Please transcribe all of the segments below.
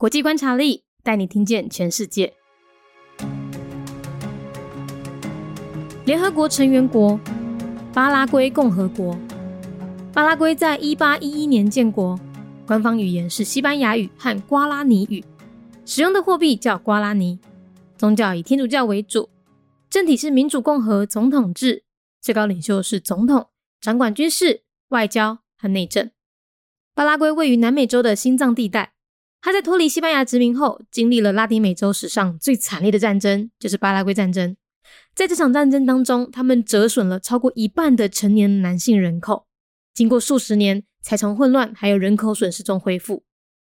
国际观察力带你听见全世界。联合国成员国巴拉圭共和国。巴拉圭在一八一一年建国，官方语言是西班牙语和瓜拉尼语，使用的货币叫瓜拉尼，宗教以天主教为主，政体是民主共和总统制，最高领袖是总统，掌管军事、外交和内政。巴拉圭位于南美洲的心脏地带，它在脱离西班牙殖民后，经历了拉丁美洲史上最惨烈的战争，就是巴拉圭战争。在这场战争当中，他们折损了超过一半的成年男性人口。经过数十年，才从混乱还有人口损失中恢复。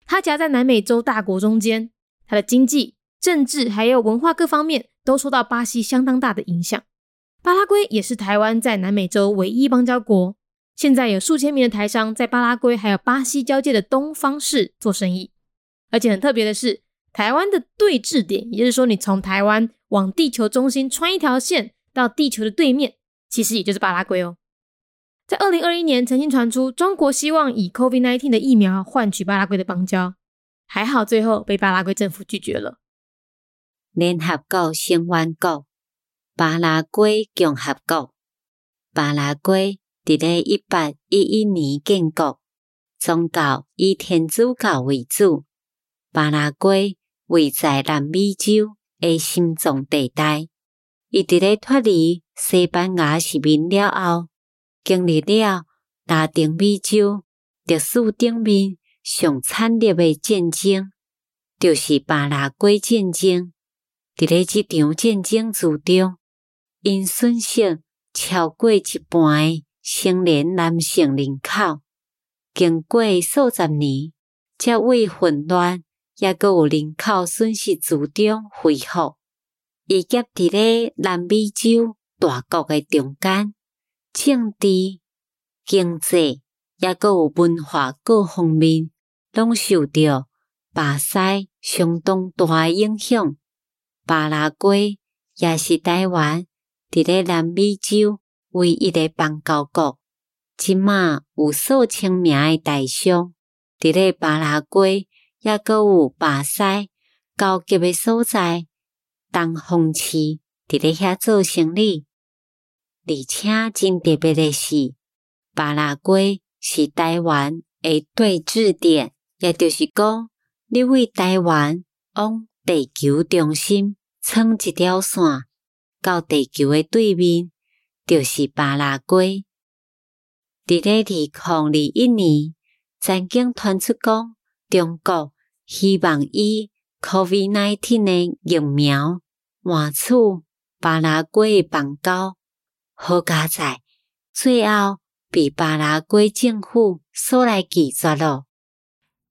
它夹在南美洲大国中间，它的经济、政治还有文化各方面都受到巴西相当大的影响。巴拉圭也是台湾在南美洲唯一邦交国。现在有数千名的台商在巴拉圭还有巴西交界的东方市做生意。而且很特别的是，台湾的对峙点，也就是说，你从台湾往地球中心穿一条线到地球的对面，其实也就是巴拉圭哦。在二零二一年，曾经传出中国希望以 COVID-19 的疫苗换取巴拉圭的邦交，还好最后被巴拉圭政府拒绝了。联合国成员国巴拉圭共和国，巴拉圭伫咧一八一一年建国，宗教以天主教为主。巴拉圭位在南美洲的心脏地带，伊伫咧脱离西班牙殖民了后。经历了拉丁美洲历史顶面上惨烈的战争，就是巴拉圭战争。伫咧即场战争之中，因损失超过一半的成年男性人口。经过数十年，才为混乱也阁有人口损失自动恢复。以及伫咧南美洲大国诶中间。政治、经济，也阁有文化各方面，拢受到巴西相当大诶影响。巴拉圭也是台湾伫咧南美洲唯一诶邦交国。即马有数千名诶台商伫咧巴拉圭，也阁有巴西交集诶所在，东风市伫咧遐做生意。而且真特别诶是，巴拉圭是台湾诶对峙点，也就是讲，你为台湾往地球中心撑一条线，到地球诶对面，就是巴拉圭。伫咧二零二一年，曾经传出讲，中国希望以 COVID-19 的疫苗换取巴拉圭的邦交。好佳在，最后被巴拉圭政府所来拒绝了。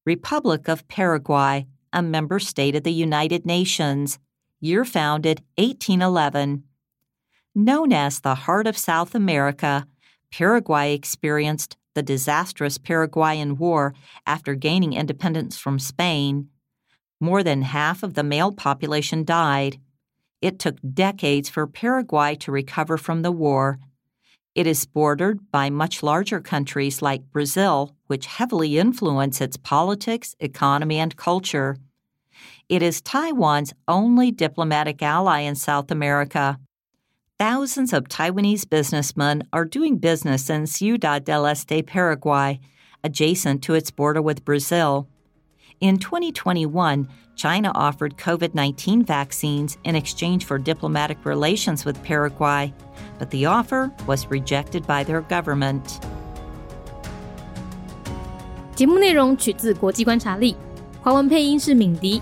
Republic of Paraguay, a member state of the United Nations, year founded 1811. Known as the heart of South America, Paraguay experienced the disastrous Paraguayan War after gaining independence from Spain. More than half of the male population died. It took decades for Paraguay to recover from the war. It is bordered by much larger countries like Brazil, which heavily influence its politics, economy, and culture. It is Taiwan's only diplomatic ally in South America Thousands of Taiwanese businessmen are doing business in Ciudad del Este, Paraguay, adjacent to its border with Brazil. In 2021, China offered COVID 19 vaccines in exchange for diplomatic relations with Paraguay, but the offer was rejected by their government. 节目内容取自国际观察力，华文配音是敏迪，